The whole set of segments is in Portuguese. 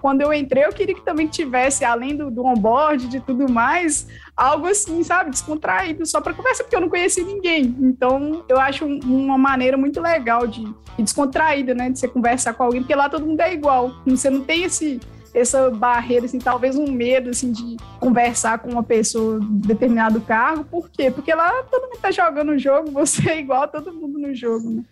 quando eu entrei, eu queria que também tivesse, além do, do onboard, de tudo mais, algo assim, sabe, descontraído, só para conversar, porque eu não conhecia ninguém. Então, eu acho uma maneira muito legal de, de descontraída, né, de você conversar com alguém, porque lá todo mundo é igual. Você não tem esse essa barreira, assim, talvez um medo, assim, de conversar com uma pessoa de determinado cargo. Por quê? Porque lá todo mundo tá jogando o jogo, você é igual a todo mundo no jogo, né?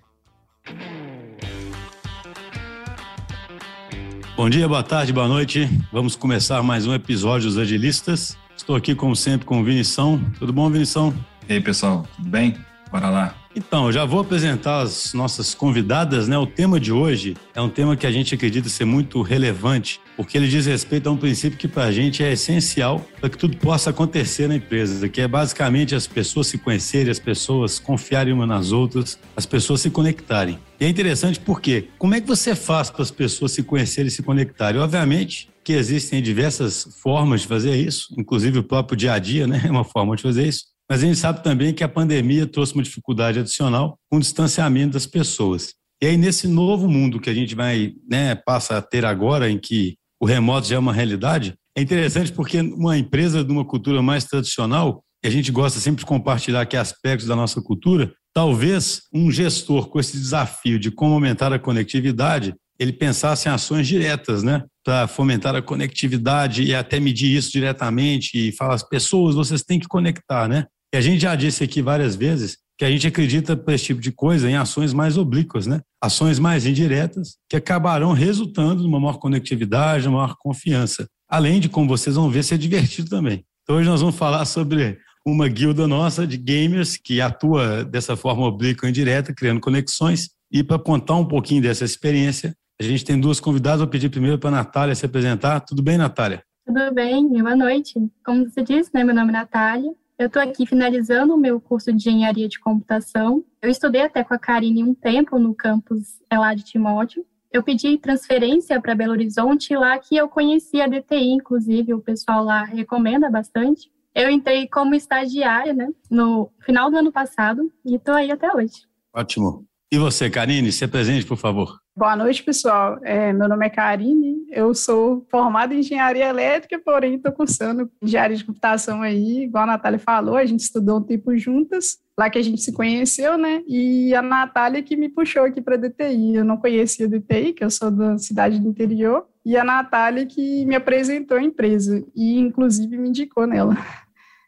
Bom dia, boa tarde, boa noite. Vamos começar mais um episódio dos Agilistas. Estou aqui, como sempre, com o Vinição. Tudo bom, Vinição? E aí, pessoal, tudo bem? Bora lá. Então, já vou apresentar as nossas convidadas, né? O tema de hoje é um tema que a gente acredita ser muito relevante, porque ele diz respeito a um princípio que para a gente é essencial para que tudo possa acontecer na empresa, que é basicamente as pessoas se conhecerem, as pessoas confiarem umas nas outras, as pessoas se conectarem. E é interessante porque como é que você faz para as pessoas se conhecerem e se conectarem? Obviamente que existem diversas formas de fazer isso, inclusive o próprio dia a dia, né? É uma forma de fazer isso. Mas a gente sabe também que a pandemia trouxe uma dificuldade adicional com o distanciamento das pessoas. E aí, nesse novo mundo que a gente vai, né, passa a ter agora, em que o remoto já é uma realidade, é interessante porque uma empresa de uma cultura mais tradicional, a gente gosta sempre de compartilhar aqui aspectos da nossa cultura, talvez um gestor com esse desafio de como aumentar a conectividade, ele pensasse em ações diretas, né? Para fomentar a conectividade e até medir isso diretamente e falar às pessoas, vocês têm que conectar, né? E a gente já disse aqui várias vezes que a gente acredita para esse tipo de coisa em ações mais oblíquas, né? Ações mais indiretas que acabarão resultando numa maior conectividade, uma maior confiança. Além de, como vocês vão ver, ser divertido também. Então hoje nós vamos falar sobre uma guilda nossa de gamers que atua dessa forma oblíqua e indireta, criando conexões. E para contar um pouquinho dessa experiência, a gente tem duas convidadas. Vou pedir primeiro para a Natália se apresentar. Tudo bem, Natália? Tudo bem, boa noite. Como você disse, né, meu nome é Natália. Eu estou aqui finalizando o meu curso de engenharia de computação. Eu estudei até com a Karine um tempo no campus lá de Timóteo. Eu pedi transferência para Belo Horizonte, lá que eu conheci a DTI, inclusive, o pessoal lá recomenda bastante. Eu entrei como estagiária, né, no final do ano passado e estou aí até hoje. Ótimo. E você, Karine, se apresente, por favor. Boa noite, pessoal. É, meu nome é Karine, eu sou formada em engenharia elétrica, porém estou cursando engenharia de computação aí, igual a Natália falou, a gente estudou um tempo juntas, lá que a gente se conheceu, né? E a Natália que me puxou aqui para a DTI. Eu não conhecia a DTI, que eu sou da cidade do interior, e a Natália que me apresentou a empresa e, inclusive, me indicou nela.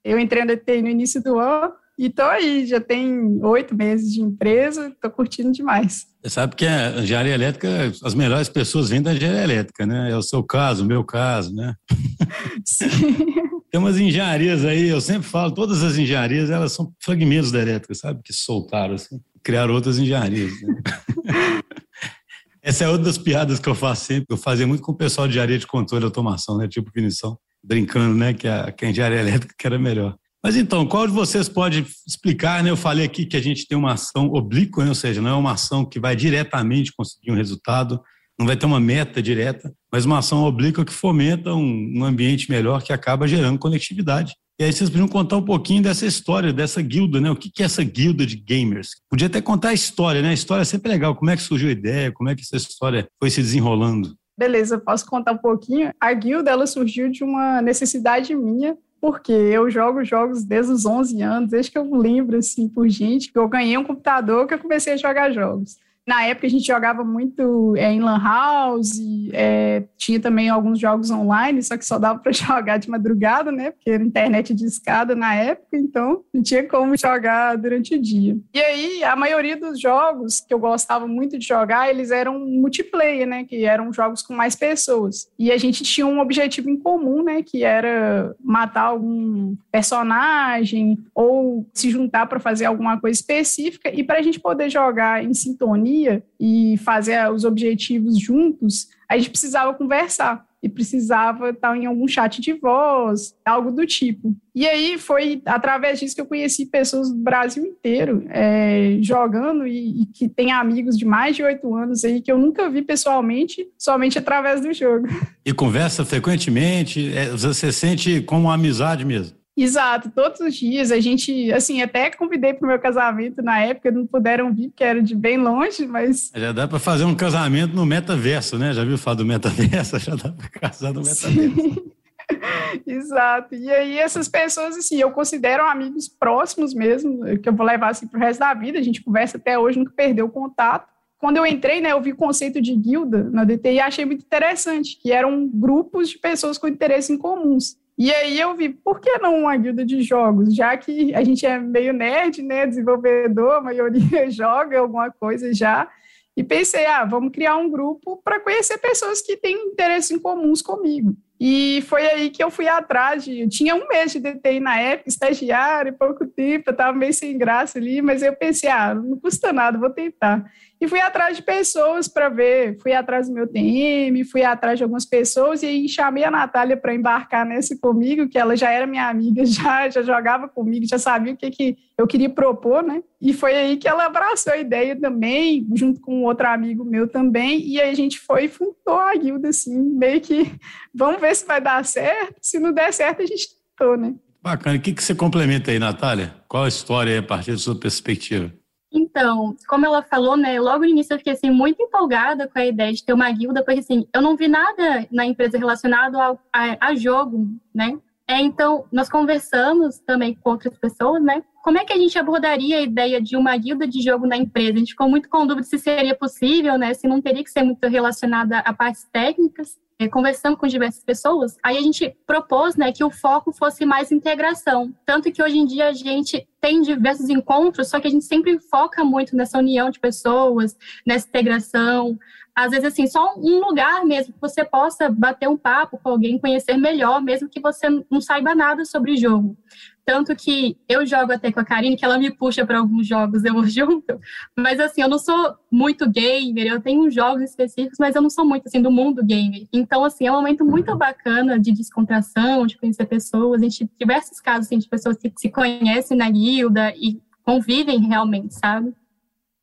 Eu entrei na DTI no início do ano, e tô aí, já tem oito meses de empresa, tô curtindo demais. Você sabe que a engenharia elétrica, as melhores pessoas vêm da engenharia elétrica, né? É o seu caso, o meu caso, né? Sim. Tem umas engenharias aí, eu sempre falo, todas as engenharias, elas são fragmentos da elétrica, sabe? Que soltaram, assim, criaram outras engenharias. Né? Essa é outra das piadas que eu faço sempre. Eu fazia muito com o pessoal de engenharia de controle e automação, né? Tipo finição, brincando, né? Que a, que a engenharia elétrica era melhor. Mas então, qual de vocês pode explicar? Né? Eu falei aqui que a gente tem uma ação oblíqua, né? ou seja, não é uma ação que vai diretamente conseguir um resultado, não vai ter uma meta direta, mas uma ação oblíqua que fomenta um, um ambiente melhor que acaba gerando conectividade. E aí vocês podiam contar um pouquinho dessa história, dessa guilda, né? O que é essa guilda de gamers? Podia até contar a história, né? A história é sempre legal. Como é que surgiu a ideia? Como é que essa história foi se desenrolando? Beleza, posso contar um pouquinho? A guilda, ela surgiu de uma necessidade minha porque eu jogo jogos desde os 11 anos, desde que eu lembro, assim, por gente, que eu ganhei um computador que eu comecei a jogar jogos. Na época a gente jogava muito é, em Lan House, é, tinha também alguns jogos online, só que só dava para jogar de madrugada, né? Porque era internet de escada na época, então não tinha como jogar durante o dia. E aí, a maioria dos jogos que eu gostava muito de jogar, eles eram multiplayer, né? Que eram jogos com mais pessoas. E a gente tinha um objetivo em comum, né? Que era matar algum personagem ou se juntar para fazer alguma coisa específica. E para a gente poder jogar em sintonia, e fazer os objetivos juntos, a gente precisava conversar e precisava estar em algum chat de voz, algo do tipo. E aí foi através disso que eu conheci pessoas do Brasil inteiro é, jogando e, e, que tem amigos de mais de oito anos aí que eu nunca vi pessoalmente, somente através do jogo. E conversa frequentemente, é, você sente como uma amizade mesmo? Exato, todos os dias a gente, assim, até convidei para o meu casamento na época, não puderam vir porque era de bem longe, mas. Já dá para fazer um casamento no metaverso, né? Já viu falar do metaverso? Já dá para casar no metaverso. Sim. Exato. E aí essas pessoas, assim, eu considero amigos próximos mesmo, que eu vou levar assim pro resto da vida. A gente conversa até hoje, nunca perdeu o contato. Quando eu entrei, né, eu vi o conceito de guilda na DTI e achei muito interessante, que eram grupos de pessoas com interesse em comuns. E aí eu vi, por que não uma guilda de jogos? Já que a gente é meio nerd, né, desenvolvedor, a maioria joga alguma coisa já. E pensei, ah, vamos criar um grupo para conhecer pessoas que têm interesses em comuns comigo. E foi aí que eu fui atrás de. Eu tinha um mês de DTI na época, estagiário, pouco tempo, eu estava meio sem graça ali, mas eu pensei, ah, não custa nada, vou tentar. E fui atrás de pessoas para ver, fui atrás do meu TM, fui atrás de algumas pessoas, e chamei a Natália para embarcar nesse comigo, que ela já era minha amiga, já, já jogava comigo, já sabia o que, que eu queria propor, né? E foi aí que ela abraçou a ideia também, junto com outro amigo meu também, e aí a gente foi e fundou a guilda, assim, meio que vamos ver se vai dar certo, se não der certo a gente tentou, né? Bacana. O que, que você complementa aí, Natália? Qual a história a partir da sua perspectiva? Então, como ela falou, né, logo no início eu fiquei assim muito empolgada com a ideia de ter uma guilda, porque assim, eu não vi nada na empresa relacionado ao, a, a jogo, né? É, então, nós conversamos também com outras pessoas, né? Como é que a gente abordaria a ideia de uma guilda de jogo na empresa? A gente ficou muito com dúvida se seria possível, né? Se não teria que ser muito relacionada a partes técnicas. É, conversando com diversas pessoas, aí a gente propôs né, que o foco fosse mais integração. Tanto que hoje em dia a gente tem diversos encontros, só que a gente sempre foca muito nessa união de pessoas, nessa integração. Às vezes, assim, só um lugar mesmo que você possa bater um papo com alguém, conhecer melhor, mesmo que você não saiba nada sobre o jogo. Tanto que eu jogo até com a Karine, que ela me puxa para alguns jogos, eu junto. Mas assim, eu não sou muito gamer, eu tenho jogos específicos, mas eu não sou muito assim do mundo gamer. Então, assim, é um momento muito bacana de descontração, de conhecer pessoas. A gente diversos casos assim, de pessoas que se conhecem na guilda e convivem realmente, sabe?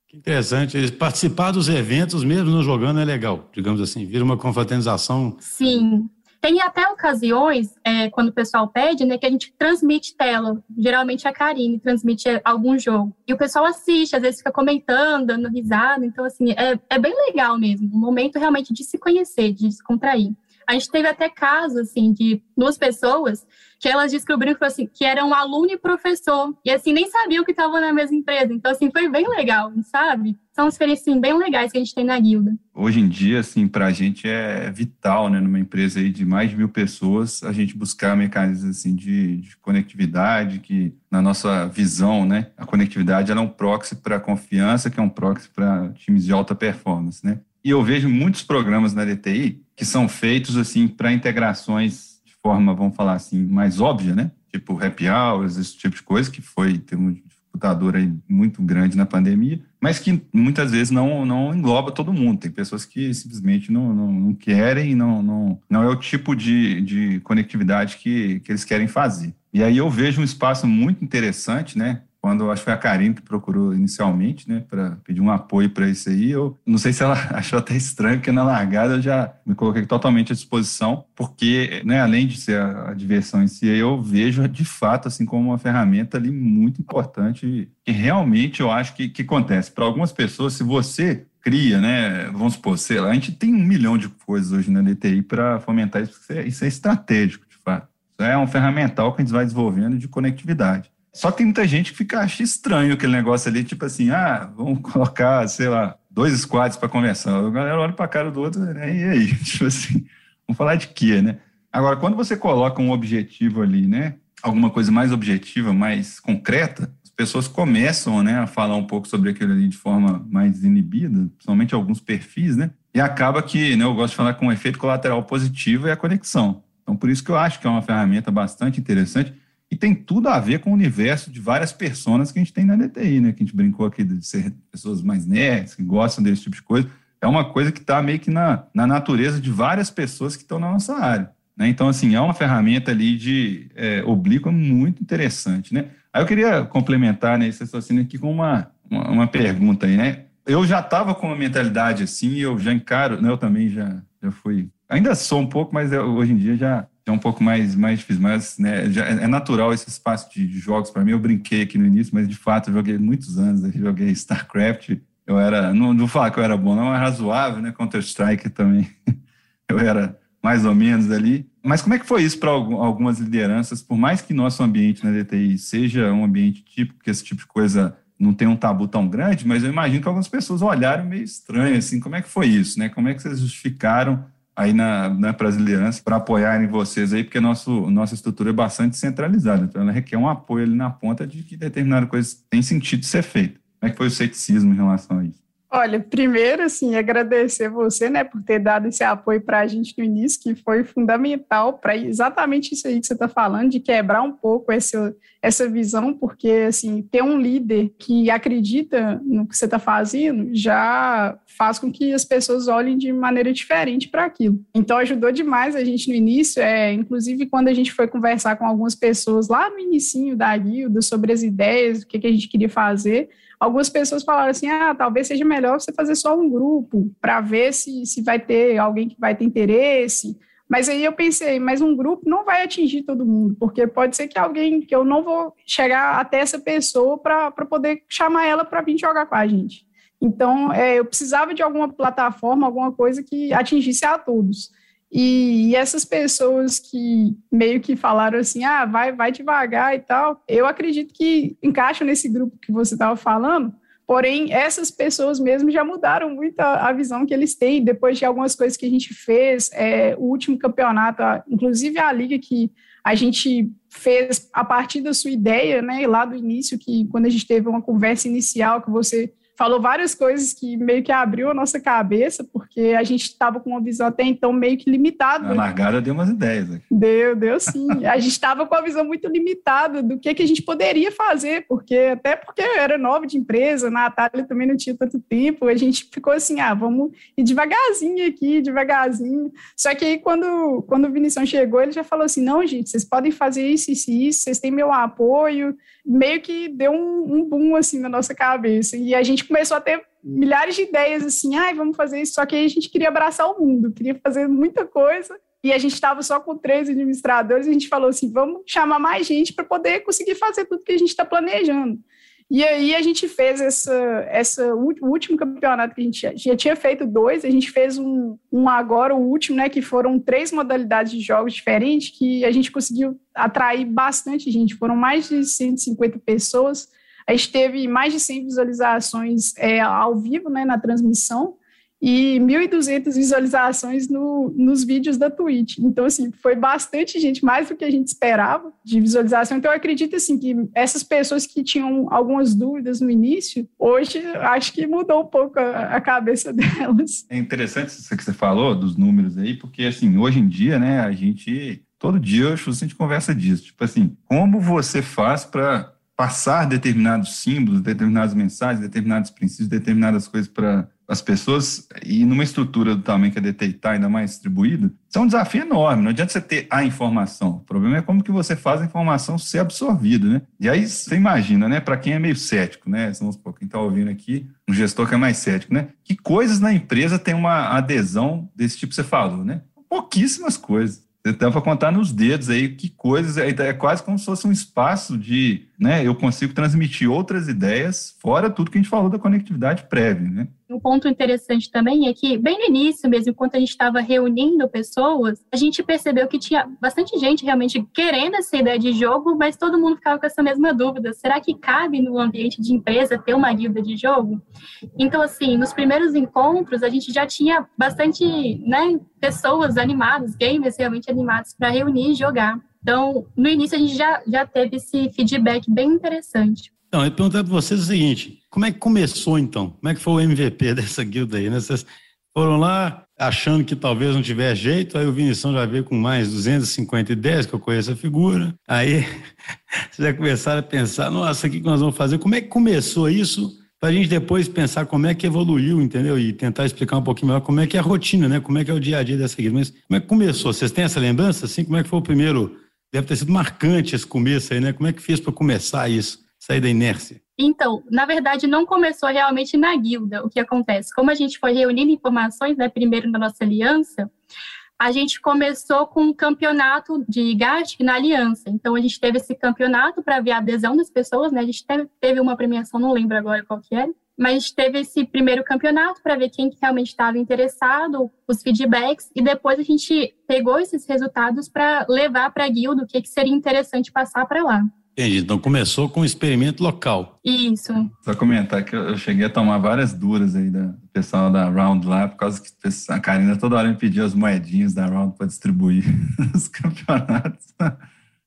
Que interessante. Participar dos eventos, mesmo não jogando, é legal, digamos assim, vira uma confraternização. Sim. Tem até ocasiões, é, quando o pessoal pede, né, que a gente transmite tela. Geralmente a Karine transmite algum jogo. E o pessoal assiste, às vezes fica comentando, dando risada. Então, assim, é, é bem legal mesmo. Um momento realmente de se conhecer, de se contrair. A gente teve até casos, assim, de duas pessoas que elas descobriram que, assim, que eram aluno e professor. E, assim, nem sabiam que estavam na mesma empresa. Então, assim, foi bem legal, sabe? São experiências assim, bem legais que a gente tem na guilda. Hoje em dia, assim, para a gente é vital, né? Numa empresa aí de mais de mil pessoas, a gente buscar mecanismos, assim, de, de conectividade, que, na nossa visão, né? A conectividade é um proxy para confiança, que é um proxy para times de alta performance, né? E eu vejo muitos programas na DTI que são feitos assim para integrações de forma, vamos falar assim, mais óbvia, né? Tipo happy hours, esse tipo de coisa, que foi ter um dificultador aí muito grande na pandemia, mas que muitas vezes não, não engloba todo mundo. Tem pessoas que simplesmente não, não, não querem, não, não, não é o tipo de, de conectividade que, que eles querem fazer. E aí eu vejo um espaço muito interessante, né? Quando acho que foi a Karine que procurou inicialmente, né, para pedir um apoio para isso aí. Eu não sei se ela achou até estranho, porque na largada eu já me coloquei totalmente à disposição, porque, né, além de ser a, a diversão em si, eu vejo de fato assim como uma ferramenta ali muito importante que realmente eu acho que, que acontece. Para algumas pessoas, se você cria, né? Vamos supor, sei lá, a gente tem um milhão de coisas hoje na DTI para fomentar isso, isso é, isso é estratégico, de fato. Isso é um ferramental que a gente vai desenvolvendo de conectividade. Só que tem muita gente que fica acha estranho aquele negócio ali, tipo assim, ah, vamos colocar, sei lá, dois squads para conversar. A galera olha para a cara do outro, né? E aí? Tipo assim, vamos falar de quê, né? Agora, quando você coloca um objetivo ali, né? Alguma coisa mais objetiva, mais concreta, as pessoas começam, né, a falar um pouco sobre aquilo ali de forma mais inibida, principalmente alguns perfis, né? E acaba que, né, eu gosto de falar com um efeito colateral positivo é a conexão. Então, por isso que eu acho que é uma ferramenta bastante interessante e tem tudo a ver com o universo de várias pessoas que a gente tem na DTI, né? Que a gente brincou aqui de ser pessoas mais nerds, que gostam desse tipo de coisa. É uma coisa que está meio que na, na natureza de várias pessoas que estão na nossa área. Né? Então, assim, é uma ferramenta ali de é, oblíqua muito interessante, né? Aí eu queria complementar né, esse raciocínio aqui com uma, uma, uma pergunta aí, né? Eu já estava com uma mentalidade assim, eu já encaro, né, eu também já, já fui, ainda sou um pouco, mas eu, hoje em dia já é um pouco mais, mais difícil, mas né, já é natural esse espaço de, de jogos para mim. Eu brinquei aqui no início, mas de fato eu joguei muitos anos, eu joguei StarCraft. Eu era, não, não vou falar que eu era bom, não, é razoável, né? Counter-Strike também. eu era mais ou menos ali. Mas como é que foi isso para algumas lideranças? Por mais que nosso ambiente na DTI seja um ambiente típico, que esse tipo de coisa não tem um tabu tão grande, mas eu imagino que algumas pessoas olharam meio estranho, assim, como é que foi isso, né? Como é que vocês justificaram aí na, na as lideranças para apoiarem vocês aí, porque nosso, nossa estrutura é bastante centralizada, então ela requer um apoio ali na ponta de que determinada coisa tem sentido ser feita. Como é que foi o ceticismo em relação a isso? Olha, primeiro, assim, agradecer você, né, por ter dado esse apoio para a gente no início, que foi fundamental para exatamente isso aí que você está falando, de quebrar um pouco essa, essa visão, porque, assim, ter um líder que acredita no que você está fazendo já faz com que as pessoas olhem de maneira diferente para aquilo. Então, ajudou demais a gente no início, é, inclusive quando a gente foi conversar com algumas pessoas lá no início da guilda sobre as ideias, o que, que a gente queria fazer, algumas pessoas falaram assim: ah, talvez seja melhor você fazer só um grupo para ver se, se vai ter alguém que vai ter interesse. Mas aí eu pensei, mas um grupo não vai atingir todo mundo, porque pode ser que alguém que eu não vou chegar até essa pessoa para poder chamar ela para vir jogar com a gente. Então, é, eu precisava de alguma plataforma, alguma coisa que atingisse a todos. E, essas pessoas que meio que falaram assim, ah, vai, vai devagar e tal, eu acredito que encaixam nesse grupo que você estava falando, porém, essas pessoas mesmo já mudaram muito a, a, visão que eles têm, depois de algumas coisas que a gente fez, é, o último campeonato, inclusive a liga que a gente fez a partir da sua ideia, né, lá do início, que quando a gente teve uma conversa inicial, que você falou várias coisas que meio que abriu a nossa cabeça, porque a gente estava com uma visão até então meio que limitada. A largada deu umas ideias. Aqui. Deu, deu sim. a gente estava com a visão muito limitada do que, que a gente poderia fazer, porque até porque eu era nova de empresa, na Natália também não tinha tanto tempo, a gente ficou assim, ah, vamos ir devagarzinho aqui, devagarzinho. Só que aí quando, quando o Vinição chegou, ele já falou assim, não, gente, vocês podem fazer isso, isso, isso, vocês têm meu apoio, meio que deu um, um boom assim na nossa cabeça. E a gente começou a ter milhares de ideias assim, ai, vamos fazer isso. Só que aí a gente queria abraçar o mundo, queria fazer muita coisa. E a gente estava só com três administradores, a gente falou assim: vamos chamar mais gente para poder conseguir fazer tudo que a gente está planejando. E aí a gente fez essa, essa o último campeonato que a gente já, já tinha feito dois, a gente fez um, um agora, o último, né, que foram três modalidades de jogos diferentes, que a gente conseguiu atrair bastante gente, foram mais de 150 pessoas, a gente teve mais de 100 visualizações é, ao vivo, né, na transmissão, e 1.200 visualizações no, nos vídeos da Twitch. Então, assim, foi bastante gente, mais do que a gente esperava de visualização. Então, eu acredito, assim, que essas pessoas que tinham algumas dúvidas no início, hoje, acho que mudou um pouco a, a cabeça delas. É interessante isso que você falou, dos números aí, porque, assim, hoje em dia, né, a gente, todo dia, a gente conversa disso. Tipo assim, como você faz para passar determinados símbolos, determinadas mensagens, determinados princípios, determinadas coisas para as pessoas, e numa estrutura do tamanho que DTI está, ainda mais distribuída, isso é um desafio enorme. Não adianta você ter a informação. O problema é como que você faz a informação ser absorvida, né? E aí você imagina, né? Para quem é meio cético, né? Vamos supor, quem está ouvindo aqui, um gestor que é mais cético, né? Que coisas na empresa tem uma adesão desse tipo que você falou, né? Pouquíssimas coisas. Dá para contar nos dedos aí que coisas, é, é quase como se fosse um espaço de, né, eu consigo transmitir outras ideias, fora tudo que a gente falou da conectividade prévia, né? Um ponto interessante também é que, bem no início mesmo, enquanto a gente estava reunindo pessoas, a gente percebeu que tinha bastante gente realmente querendo essa ideia de jogo, mas todo mundo ficava com essa mesma dúvida: será que cabe no ambiente de empresa ter uma guilda de jogo? Então, assim, nos primeiros encontros, a gente já tinha bastante né, pessoas animadas, gamers realmente animados para reunir e jogar. Então, no início, a gente já, já teve esse feedback bem interessante. Então, eu perguntar para vocês o seguinte: como é que começou então? Como é que foi o MVP dessa guilda aí? Né? Vocês foram lá achando que talvez não tivesse jeito, aí o Vinição já veio com mais 250 ideias, que eu conheço a figura. Aí vocês já começaram a pensar: nossa, o que nós vamos fazer? Como é que começou isso? Para a gente depois pensar como é que evoluiu, entendeu? E tentar explicar um pouquinho melhor como é que é a rotina, né? Como é que é o dia a dia dessa guilda. Mas como é que começou? Vocês têm essa lembrança? Assim, como é que foi o primeiro? Deve ter sido marcante esse começo aí, né? Como é que fez para começar isso? sair da inércia? Então, na verdade, não começou realmente na guilda o que acontece. Como a gente foi reunindo informações, né, primeiro na nossa aliança, a gente começou com um campeonato de Gartic na Aliança. Então, a gente teve esse campeonato para ver a adesão das pessoas, né? A gente teve, uma premiação, não lembro agora qual que era, mas teve esse primeiro campeonato para ver quem realmente estava interessado, os feedbacks, e depois a gente pegou esses resultados para levar para a guilda o que, que seria interessante passar para lá. Entendi. Então começou com um experimento local. Isso. Só comentar que eu cheguei a tomar várias duras aí do pessoal da Round lá, por causa que a Karina toda hora me pedia as moedinhas da Round para distribuir nos campeonatos.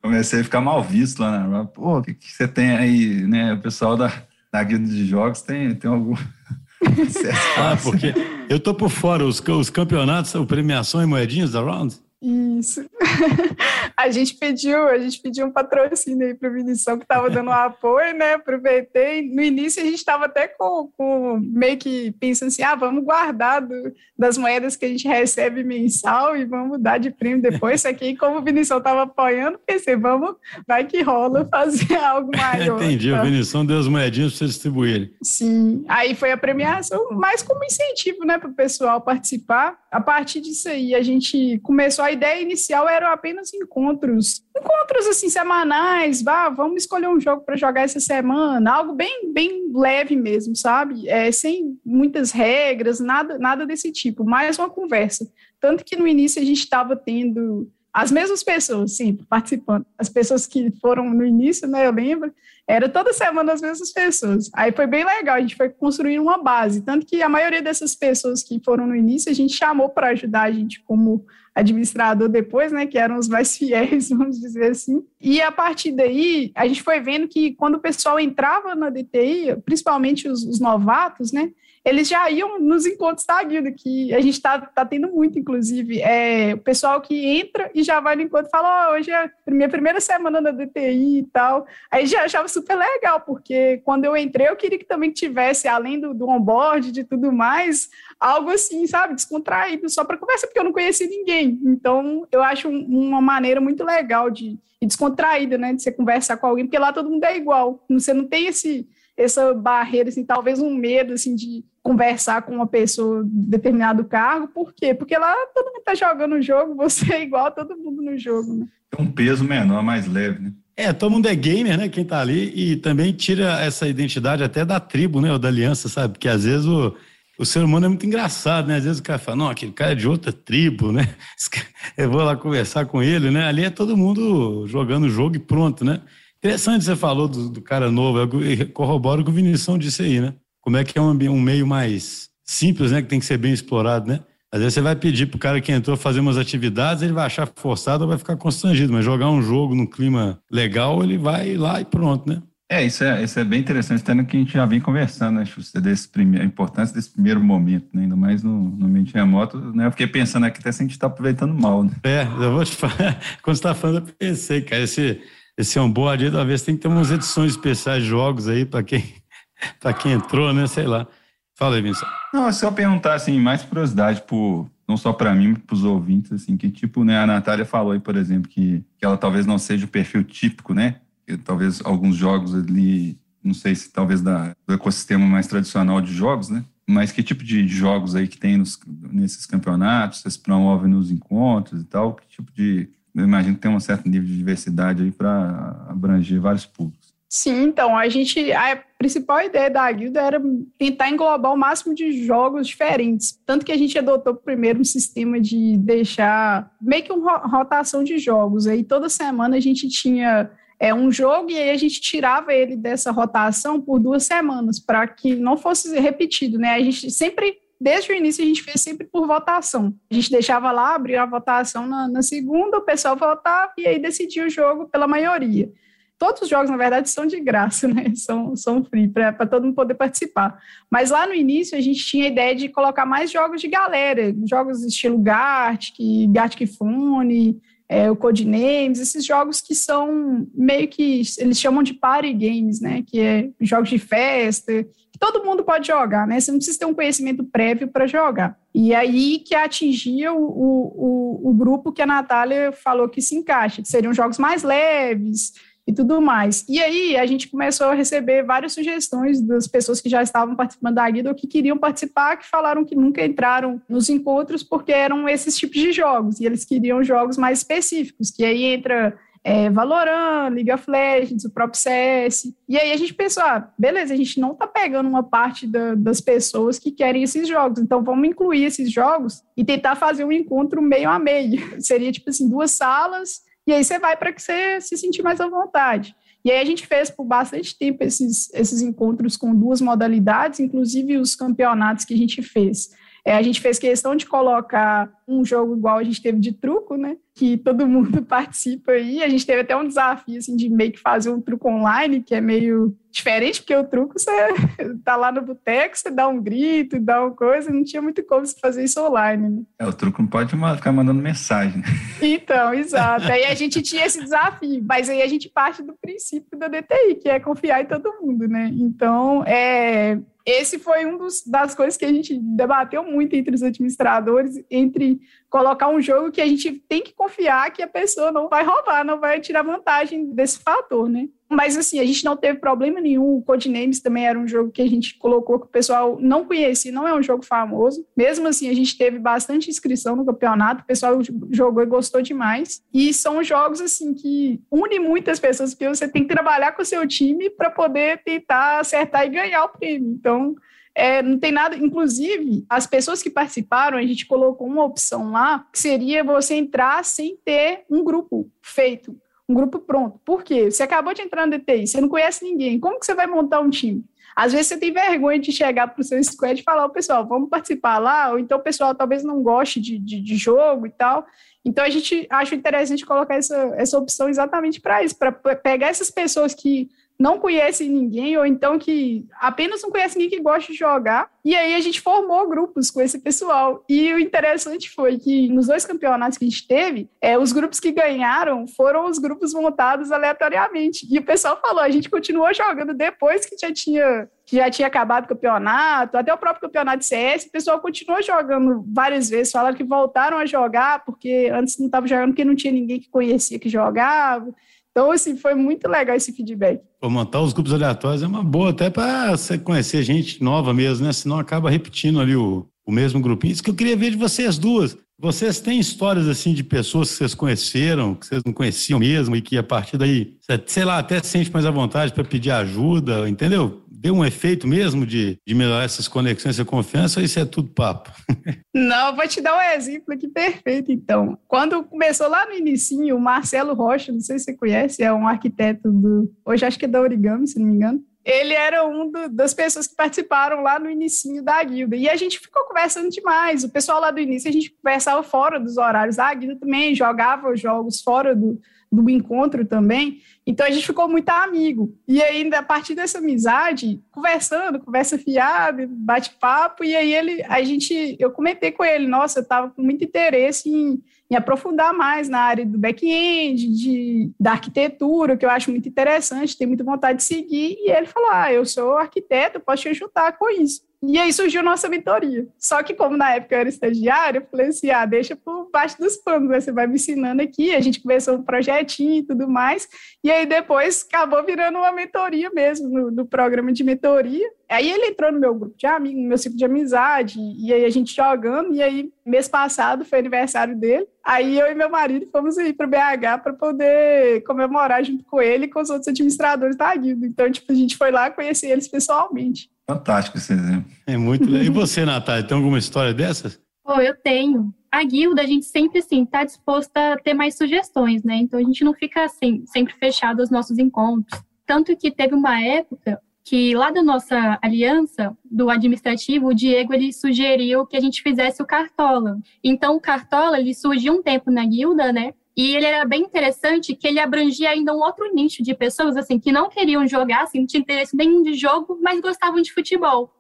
Comecei a ficar mal visto lá na Round. Pô, o que, que você tem aí, né? O pessoal da, da guilda de jogos tem, tem algum. ah, porque eu tô por fora, os, os campeonatos, a premiação e moedinhas da Round? Isso. a gente pediu, a gente pediu um patrocínio aí para o Vinição que estava dando um apoio, né? Aproveitei. No início a gente estava até com, com, meio que pensando assim, ah, vamos guardar do, das moedas que a gente recebe mensal e vamos dar de prêmio depois. Só que como o Vinição estava apoiando, pensei, vamos, vai que rola fazer algo maior. Entendi, tá? o Vinição deu as moedinhas para você distribuir. Sim, aí foi a premiação, mais como incentivo, né, para o pessoal participar. A partir disso aí, a gente começou a ideia inicial era apenas encontros, encontros assim semanais, vá, vamos escolher um jogo para jogar essa semana, algo bem bem leve mesmo, sabe? É, sem muitas regras, nada nada desse tipo, mais uma conversa. Tanto que no início a gente estava tendo as mesmas pessoas, sim, participando. As pessoas que foram no início, né, eu lembro, era toda semana as mesmas pessoas. Aí foi bem legal, a gente foi construir uma base. Tanto que a maioria dessas pessoas que foram no início, a gente chamou para ajudar a gente como administrador depois, né, que eram os mais fiéis, vamos dizer assim. E a partir daí, a gente foi vendo que quando o pessoal entrava na DTI, principalmente os, os novatos, né, eles já iam nos encontros da guilda, que a gente está tá tendo muito, inclusive. É, o pessoal que entra e já vai no encontro fala: oh, hoje é a minha primeira semana na DTI e tal. Aí já achava super legal, porque quando eu entrei, eu queria que também tivesse, além do, do onboard, de tudo mais, algo assim, sabe, descontraído, só para conversar, porque eu não conhecia ninguém. Então, eu acho um, uma maneira muito legal de, de descontraída, né, de você conversar com alguém, porque lá todo mundo é igual. Você não tem esse essa barreira, assim, talvez um medo, assim, de conversar com uma pessoa de determinado cargo. Por quê? Porque lá todo mundo está jogando o jogo, você é igual a todo mundo no jogo, né? Tem um peso menor, mais leve, né? É, todo mundo é gamer, né? Quem tá ali e também tira essa identidade até da tribo, né? Ou da aliança, sabe? Porque às vezes o, o ser humano é muito engraçado, né? Às vezes o cara fala, não, aquele cara é de outra tribo, né? Eu vou lá conversar com ele, né? Ali é todo mundo jogando o jogo e pronto, né? Interessante você falou do, do cara novo, eu corroboro com o Vinição disse aí, né? Como é que é um, um meio mais simples, né? Que tem que ser bem explorado, né? Às vezes você vai pedir pro cara que entrou fazer umas atividades, ele vai achar forçado ou vai ficar constrangido, mas jogar um jogo num clima legal, ele vai lá e pronto, né? É, isso é, isso é bem interessante, no que a gente já vem conversando, né, Xuxa, desse primeiro, a importância desse primeiro momento, né, ainda mais no, no ambiente remoto, né, eu fiquei pensando aqui até se a gente está aproveitando mal, né? É, eu vou te falar, quando você está falando, eu pensei, cara, esse, esse onboard aí, talvez tem que ter umas edições especiais de jogos aí para quem, para quem entrou, né? Sei lá. Fala aí, Vincent. Não, é só perguntar, assim, mais curiosidade, por, não só para mim, mas para os ouvintes, assim, que tipo, né, a Natália falou aí, por exemplo, que, que ela talvez não seja o perfil típico, né? Que, talvez alguns jogos ali, não sei se talvez da, do ecossistema mais tradicional de jogos, né? Mas que tipo de jogos aí que tem nos, nesses campeonatos, vocês promovem nos encontros e tal? Que tipo de eu imagino que tem um certo nível de diversidade aí para abranger vários públicos. Sim, então, a gente, a principal ideia da guilda era tentar englobar o máximo de jogos diferentes, tanto que a gente adotou primeiro um sistema de deixar meio que uma rotação de jogos, aí toda semana a gente tinha é, um jogo e aí a gente tirava ele dessa rotação por duas semanas, para que não fosse repetido, né, a gente sempre desde o início a gente fez sempre por votação. A gente deixava lá, abria a votação na, na segunda, o pessoal votava e aí decidia o jogo pela maioria. Todos os jogos, na verdade, são de graça, né? São, são free, para todo mundo poder participar. Mas lá no início a gente tinha a ideia de colocar mais jogos de galera, jogos estilo Gartic, Gartic Phone, é, o Codenames, esses jogos que são meio que, eles chamam de party games, né? Que é jogos de festa, todo mundo pode jogar, né? Você não precisa ter um conhecimento prévio para jogar. E aí que atingia o, o, o, grupo que a Natália falou que se encaixa, que seriam jogos mais leves, e tudo mais. E aí a gente começou a receber várias sugestões das pessoas que já estavam participando da guida ou que queriam participar, que falaram que nunca entraram nos encontros porque eram esses tipos de jogos e eles queriam jogos mais específicos, que aí entra é, Valorant, League of Legends, o próprio CS. E aí a gente pensou, ah, beleza, a gente não está pegando uma parte da, das pessoas que querem esses jogos, então vamos incluir esses jogos e tentar fazer um encontro meio a meio. Seria tipo assim, duas salas e aí você vai para que você se sentir mais à vontade. E aí a gente fez por bastante tempo esses, esses encontros com duas modalidades, inclusive os campeonatos que a gente fez. É, a gente fez questão de colocar um jogo igual a gente teve de truco, né? Que todo mundo participa aí. A gente teve até um desafio, assim, de meio que fazer um truco online, que é meio diferente, porque o truco você tá lá no boteco, você dá um grito, dá uma coisa, não tinha muito como você fazer isso online, né? É, o truco não pode ficar mandando mensagem. Né? Então, exato. Aí a gente tinha esse desafio, mas aí a gente parte do princípio da DTI, que é confiar em todo mundo, né? Então, é, esse foi um dos, das coisas que a gente debateu muito entre os administradores, entre colocar um jogo que a gente tem que confiar que a pessoa não vai roubar, não vai tirar vantagem desse fator, né? Mas, assim, a gente não teve problema nenhum. O Codenames também era um jogo que a gente colocou que o pessoal não conhecia, não é um jogo famoso. Mesmo assim, a gente teve bastante inscrição no campeonato, o pessoal jogou e gostou demais. E são jogos, assim, que unem muitas pessoas, porque você tem que trabalhar com o seu time para poder tentar acertar e ganhar o prêmio. Então, é, não tem nada. Inclusive, as pessoas que participaram, a gente colocou uma opção lá, que seria você entrar sem ter um grupo feito um grupo pronto. Por quê? Você acabou de entrar no DTI, você não conhece ninguém. Como que você vai montar um time? Às vezes você tem vergonha de chegar para o seu squad e falar, o pessoal, vamos participar lá, ou então o pessoal talvez não goste de, de, de jogo e tal. Então a gente acha interessante colocar essa, essa opção exatamente para isso, para pegar essas pessoas que não conhece ninguém, ou então que apenas não conhece ninguém que gosta de jogar. E aí a gente formou grupos com esse pessoal. E o interessante foi que nos dois campeonatos que a gente teve, é, os grupos que ganharam foram os grupos montados aleatoriamente. E o pessoal falou, a gente continuou jogando depois que já tinha que já tinha acabado o campeonato, até o próprio campeonato de CS, o pessoal continuou jogando várias vezes, falaram que voltaram a jogar, porque antes não estava jogando porque não tinha ninguém que conhecia que jogava. Então, assim, foi muito legal esse feedback. Pô, montar os grupos aleatórios é uma boa, até para você conhecer gente nova mesmo, né? Senão acaba repetindo ali o, o mesmo grupinho. Isso que eu queria ver de vocês duas. Vocês têm histórias assim de pessoas que vocês conheceram, que vocês não conheciam mesmo e que a partir daí, sei lá, até se sente mais à vontade para pedir ajuda, entendeu? Deu um efeito mesmo de, de melhorar essas conexões, essa confiança, ou isso é tudo papo? Não, vou te dar um exemplo aqui perfeito, então. Quando começou lá no início, o Marcelo Rocha, não sei se você conhece, é um arquiteto do... Hoje acho que é da Origami, se não me engano ele era um do, das pessoas que participaram lá no início da guilda. E a gente ficou conversando demais. O pessoal lá do início, a gente conversava fora dos horários. A guilda também jogava jogos fora do, do encontro também. Então a gente ficou muito amigo. E aí, a partir dessa amizade, conversando, conversa fiada, bate-papo, e aí ele, a gente, eu comentei com ele, nossa, eu estava com muito interesse em, em, aprofundar mais na área do back-end, de, da arquitetura, que eu acho muito interessante, tenho muita vontade de seguir. E ele falou: Ah, eu sou arquiteto, posso te ajudar com isso. E aí surgiu nossa mentoria. Só que, como na época eu era estagiária, eu falei assim: ah, deixa por baixo dos panos, né? você vai me ensinando aqui. A gente começou um projetinho e tudo mais. E aí depois acabou virando uma mentoria mesmo, no, no programa de mentoria. Aí ele entrou no meu grupo de amigos, no meu ciclo de amizade, e aí a gente jogando. E aí, mês passado, foi aniversário dele. Aí eu e meu marido fomos aí para BH para poder comemorar junto com ele e com os outros administradores da guilda. Então, tipo, a gente foi lá conhecer eles pessoalmente. Fantástico esse exemplo. É muito legal. E você, Natália, tem alguma história dessas? Oh, eu tenho. A guilda, a gente sempre, assim, está disposta a ter mais sugestões, né? Então, a gente não fica, assim, sempre fechado aos nossos encontros. Tanto que teve uma época que lá da nossa aliança, do administrativo, o Diego, ele sugeriu que a gente fizesse o Cartola. Então, o Cartola, ele surgiu um tempo na guilda, né? E ele era bem interessante que ele abrangia ainda um outro nicho de pessoas assim que não queriam jogar, assim, não tinham interesse nenhum de jogo, mas gostavam de futebol.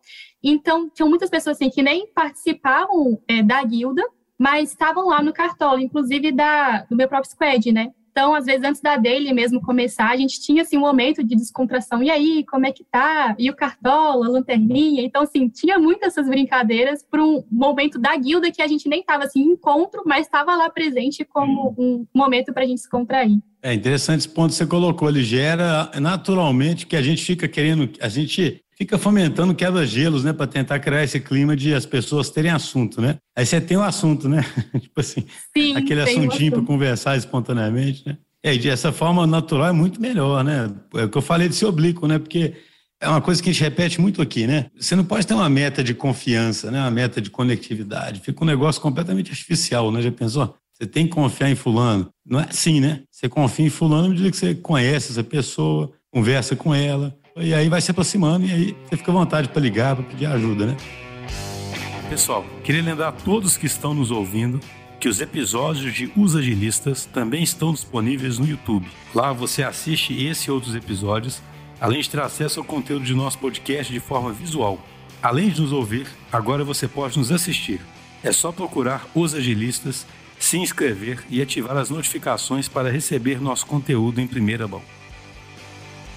Então, tinham muitas pessoas assim que nem participavam é, da guilda, mas estavam lá no cartola, inclusive da, do meu próprio squad, né? Então, às vezes, antes da dele mesmo começar, a gente tinha, assim, um momento de descontração. E aí, como é que tá? E o cartola, a lanterninha? Então, assim, tinha muitas essas brincadeiras para um momento da guilda que a gente nem estava, assim, em encontro, mas estava lá presente como um momento para a gente se contrair. É interessante esse ponto que você colocou. Ele gera naturalmente que a gente fica querendo, a gente fica fomentando quebra-gelos, né, para tentar criar esse clima de as pessoas terem assunto, né? Aí você tem o um assunto, né? tipo assim, Sim, aquele assuntinho para conversar espontaneamente, né? E de essa forma natural é muito melhor, né? É o que eu falei de ser oblíquo, né? Porque é uma coisa que a gente repete muito aqui, né? Você não pode ter uma meta de confiança, né? Uma meta de conectividade. Fica um negócio completamente artificial, né? Já pensou? Você tem que confiar em fulano. Não é assim, né? Você confia em fulano à medida que você conhece essa pessoa, conversa com ela, e aí vai se aproximando e aí você fica à vontade para ligar, para pedir ajuda, né? Pessoal, queria lembrar a todos que estão nos ouvindo que os episódios de Os Agilistas também estão disponíveis no YouTube. Lá você assiste esse e outros episódios, além de ter acesso ao conteúdo de nosso podcast de forma visual. Além de nos ouvir, agora você pode nos assistir. É só procurar Os Agilistas se inscrever e ativar as notificações para receber nosso conteúdo em primeira mão.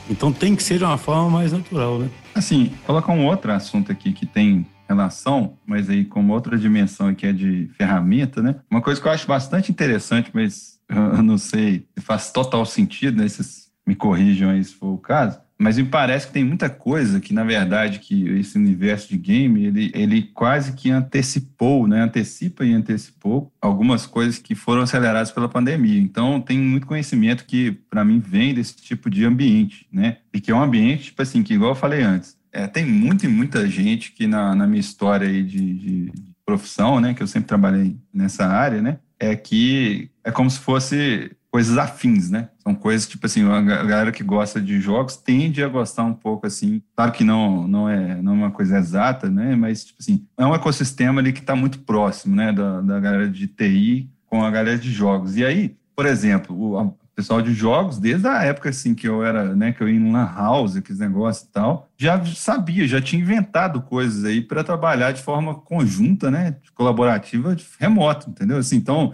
Então tem que ser de uma forma mais natural, né? Assim, colocar um outro assunto aqui que tem relação, mas aí com outra dimensão que é de ferramenta, né? Uma coisa que eu acho bastante interessante, mas eu não sei se faz total sentido, né? Vocês me corrijam aí se for o caso, mas me parece que tem muita coisa que, na verdade, que esse universo de game, ele, ele quase que antecipou, né? Antecipa e antecipou algumas coisas que foram aceleradas pela pandemia. Então, tem muito conhecimento que, para mim, vem desse tipo de ambiente, né? E que é um ambiente, tipo assim, que igual eu falei antes, é, tem muita e muita gente que na, na minha história aí de, de, de profissão, né? Que eu sempre trabalhei nessa área, né? É que é como se fosse coisas afins, né? São coisas, tipo assim, a galera que gosta de jogos tende a gostar um pouco, assim, claro que não, não, é, não é uma coisa exata, né? Mas, tipo assim, é um ecossistema ali que está muito próximo, né? Da, da galera de TI com a galera de jogos. E aí, por exemplo, o pessoal de jogos, desde a época, assim, que eu era, né? Que eu ia em lan house, aqueles negócios e tal, já sabia, já tinha inventado coisas aí para trabalhar de forma conjunta, né? Colaborativa, remota, entendeu? Assim, então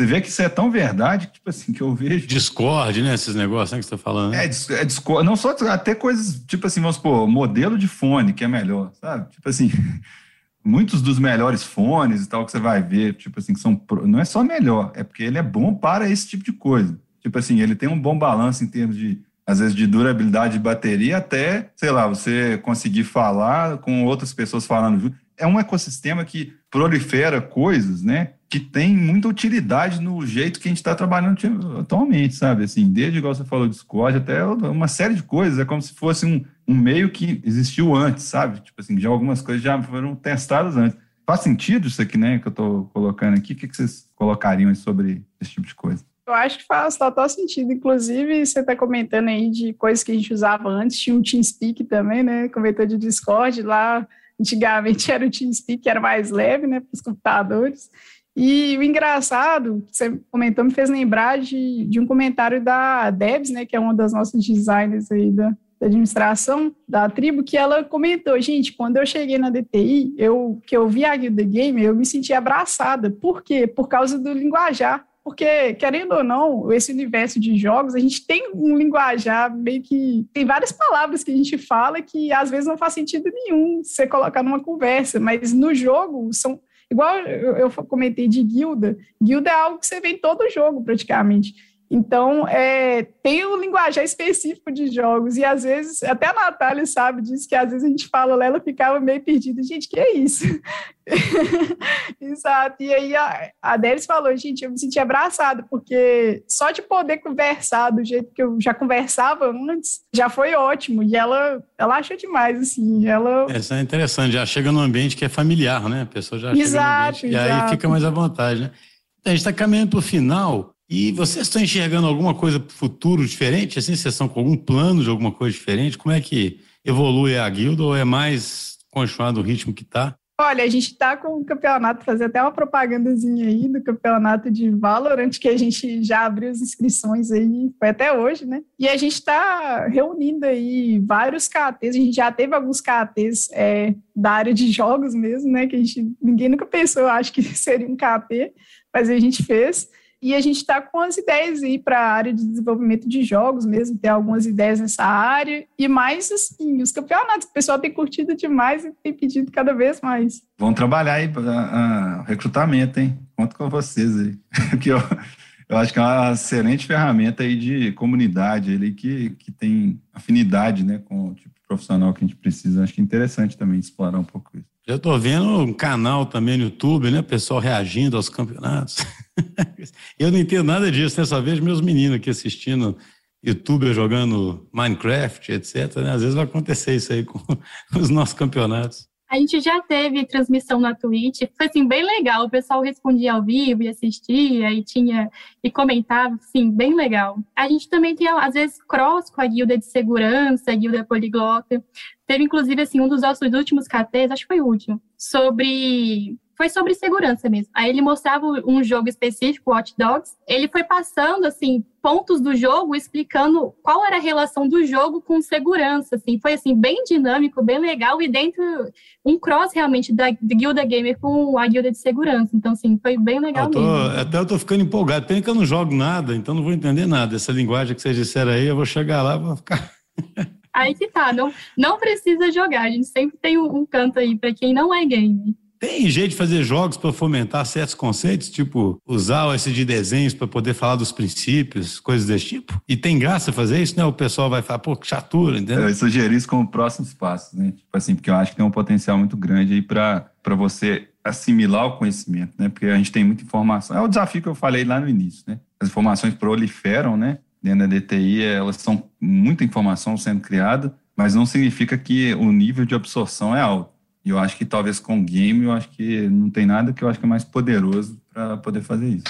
você vê que isso é tão verdade que, tipo assim, que eu vejo. Discord, né? Esses negócios né, que você está falando. É, é Discord. Não só até coisas, tipo assim, vamos supor, modelo de fone que é melhor, sabe? Tipo assim, muitos dos melhores fones e tal que você vai ver, tipo assim, que são. Não é só melhor, é porque ele é bom para esse tipo de coisa. Tipo assim, ele tem um bom balanço em termos de, às vezes, de durabilidade de bateria, até, sei lá, você conseguir falar com outras pessoas falando junto. É um ecossistema que prolifera coisas, né? Que tem muita utilidade no jeito que a gente está trabalhando atualmente, sabe? Assim, desde, igual você falou, Discord, até uma série de coisas. É como se fosse um, um meio que existiu antes, sabe? Tipo assim, já algumas coisas já foram testadas antes. Faz sentido isso aqui, né, que eu estou colocando aqui? O que, que vocês colocariam sobre esse tipo de coisa? Eu acho que faz total sentido. Inclusive, você está comentando aí de coisas que a gente usava antes. Tinha um TeamSpeak também, né? Comentou de Discord lá. Antigamente era o TeamSpeak, era mais leve, né, para os computadores. E o engraçado, você comentou, me fez lembrar de, de um comentário da Debs, né, que é uma das nossas designers aí da, da administração da tribo, que ela comentou, gente, quando eu cheguei na DTI, eu, que eu vi a Guilda Game, eu me senti abraçada. Por quê? Por causa do linguajar. Porque, querendo ou não, esse universo de jogos, a gente tem um linguajar meio que. Tem várias palavras que a gente fala que às vezes não faz sentido nenhum você colocar numa conversa, mas no jogo são Igual eu, eu comentei de guilda, guilda é algo que você vê em todo jogo, praticamente. Então, é, tem um linguajar específico de jogos, e às vezes, até a Natália sabe disso, que às vezes a gente fala, ela ficava meio perdida, gente, que é isso? Exato, e aí a, a falou, gente, eu me senti abraçada, porque só de poder conversar do jeito que eu já conversava antes, já foi ótimo, e ela, ela achou demais, assim, ela... Isso é interessante, já chega num ambiente que é familiar, né? A pessoa já exato, chega no ambiente, e aí fica mais à vontade, né? A gente está caminhando para o final, e vocês estão enxergando alguma coisa para o futuro diferente? Assim, vocês estão com algum plano de alguma coisa diferente? Como é que evolui a guilda ou é mais continuar do ritmo que está? Olha, a gente está com o campeonato, fazer até uma propagandazinha aí do campeonato de Valorant, que a gente já abriu as inscrições aí, foi até hoje, né? E a gente está reunindo aí vários KTs, a gente já teve alguns KTs é, da área de jogos mesmo, né? Que a gente, ninguém nunca pensou, acho que seria um KT, mas a gente fez. E a gente está com as ideias aí para a área de desenvolvimento de jogos mesmo, ter algumas ideias nessa área. E mais, assim, os campeonatos, o pessoal tem curtido demais e tem pedido cada vez mais. Vão trabalhar aí para recrutamento, hein? Conto com vocês aí. que eu, eu acho que é uma excelente ferramenta aí de comunidade ele que, que tem afinidade né, com o tipo de profissional que a gente precisa. Acho que é interessante também explorar um pouco isso. Eu estou vendo um canal também no YouTube, né? Pessoal reagindo aos campeonatos. eu não entendo nada disso, né? Só vejo meus meninos aqui assistindo youtuber jogando Minecraft, etc. Né? Às vezes vai acontecer isso aí com os nossos campeonatos. A gente já teve transmissão na Twitch, foi assim bem legal. O pessoal respondia ao vivo e assistia e tinha e comentava, assim, bem legal. A gente também tem às vezes cross com a guilda de segurança, a guilda poliglota. Teve inclusive assim um dos nossos últimos KTs, acho que foi o último, sobre foi sobre segurança mesmo. Aí ele mostrava um jogo específico, Watch Dogs. Ele foi passando assim pontos do jogo, explicando qual era a relação do jogo com segurança. Assim, foi assim bem dinâmico, bem legal e dentro um cross realmente da, da Guilda Gamer com a Guilda de segurança. Então assim, foi bem legal eu tô, mesmo. Até eu tô ficando empolgado. Tem que eu não jogo nada, então não vou entender nada. Essa linguagem que vocês disseram aí, eu vou chegar lá, vou ficar Aí que tá, não, não precisa jogar. A gente sempre tem um, um canto aí para quem não é game. Tem jeito de fazer jogos para fomentar certos conceitos, tipo usar o de desenhos para poder falar dos princípios, coisas desse tipo? E tem graça fazer isso, né? O pessoal vai falar, pô, que chatura, entendeu? Eu sugeri isso como próximos passos, né? Tipo assim, porque eu acho que tem um potencial muito grande aí para você assimilar o conhecimento, né? Porque a gente tem muita informação. É o desafio que eu falei lá no início, né? As informações proliferam, né? Dentro da DTI, elas são muita informação sendo criada, mas não significa que o nível de absorção é alto. E eu acho que talvez com game, eu acho que não tem nada que eu acho que é mais poderoso para poder fazer isso.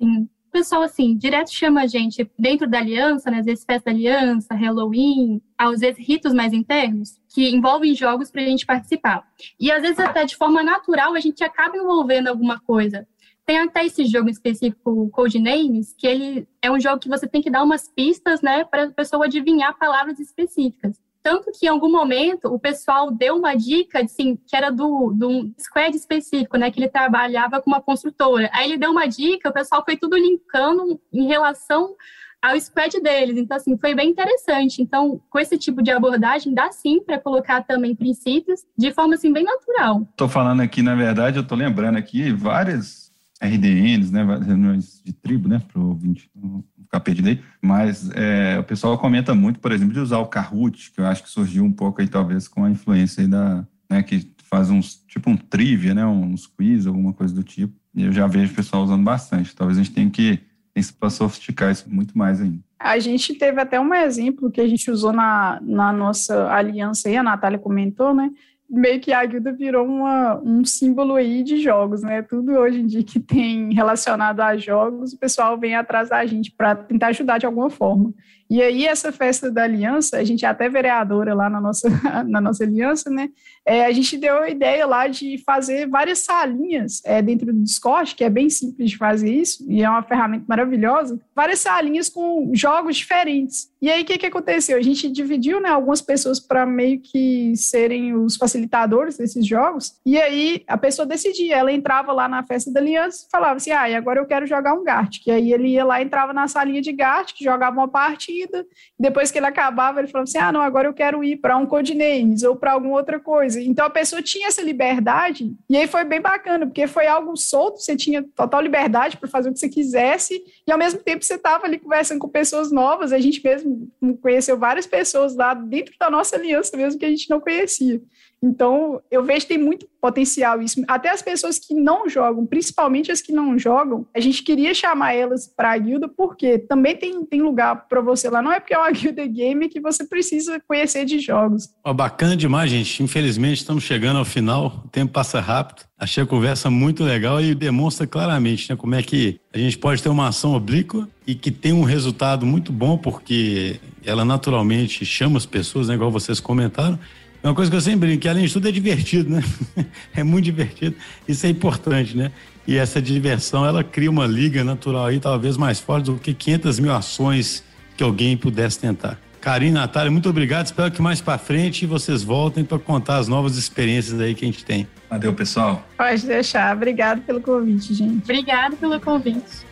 Sim. O pessoal, assim, direto chama a gente dentro da aliança, né? Às vezes festa da aliança, Halloween, às vezes ritos mais internos, que envolvem jogos para a gente participar. E às vezes até de forma natural a gente acaba envolvendo alguma coisa. Tem até esse jogo específico, Codenames, que ele é um jogo que você tem que dar umas pistas, né, para a pessoa adivinhar palavras específicas. Tanto que em algum momento o pessoal deu uma dica, assim, que era do, do squad específico, né? Que ele trabalhava com uma construtora. Aí ele deu uma dica, o pessoal foi tudo linkando em relação ao squad deles. Então, assim, foi bem interessante. Então, com esse tipo de abordagem, dá sim para colocar também princípios de forma, assim, bem natural. Estou falando aqui, na verdade, eu estou lembrando aqui várias RDNs, né? Reuniões de tribo, né? Para o ouvinte ficar perdido aí, mas é, o pessoal comenta muito, por exemplo, de usar o Kahoot, que eu acho que surgiu um pouco aí, talvez, com a influência aí da, né, que faz uns, tipo um trivia, né, uns quiz, alguma coisa do tipo, e eu já vejo o pessoal usando bastante. Talvez a gente tenha que, que sofisticar isso muito mais ainda. A gente teve até um exemplo que a gente usou na, na nossa aliança aí, a Natália comentou, né, meio que a guilda virou uma, um símbolo aí de jogos, né? Tudo hoje em dia que tem relacionado a jogos, o pessoal vem atrás da gente para tentar ajudar de alguma forma. E aí, essa festa da aliança, a gente é até vereadora lá na nossa, na nossa aliança, né? É, a gente deu a ideia lá de fazer várias salinhas é, dentro do Discord, que é bem simples de fazer isso, e é uma ferramenta maravilhosa, várias salinhas com jogos diferentes. E aí, o que, que aconteceu? A gente dividiu né, algumas pessoas para meio que serem os facilitadores desses jogos, e aí a pessoa decidia, ela entrava lá na festa da aliança e falava assim, ah, e agora eu quero jogar um Gart, que aí ele ia lá, entrava na salinha de Gart, jogava uma parte vida. Depois que ele acabava, ele falava assim: ah, não, agora eu quero ir para um Codenames ou para alguma outra coisa. Então a pessoa tinha essa liberdade, e aí foi bem bacana, porque foi algo solto, você tinha total liberdade para fazer o que você quisesse, e ao mesmo tempo você estava ali conversando com pessoas novas. A gente mesmo conheceu várias pessoas lá dentro da nossa aliança, mesmo que a gente não conhecia. Então, eu vejo que tem muito potencial isso. Até as pessoas que não jogam, principalmente as que não jogam, a gente queria chamar elas para a guilda, porque também tem, tem lugar para você lá. Não é porque é uma guilda game que você precisa conhecer de jogos. Oh, bacana demais, gente. Infelizmente, estamos chegando ao final. O tempo passa rápido. Achei a conversa muito legal e demonstra claramente né, como é que a gente pode ter uma ação oblíqua e que tem um resultado muito bom, porque ela naturalmente chama as pessoas, né, igual vocês comentaram, uma coisa que eu sempre brinco, que além de tudo é divertido, né? É muito divertido. Isso é importante, né? E essa diversão, ela cria uma liga natural aí, talvez mais forte do que 500 mil ações que alguém pudesse tentar. Karine, Natália, muito obrigado. Espero que mais para frente vocês voltem para contar as novas experiências aí que a gente tem. Valeu, pessoal. Pode deixar. Obrigado pelo convite, gente. Obrigado pelo convite.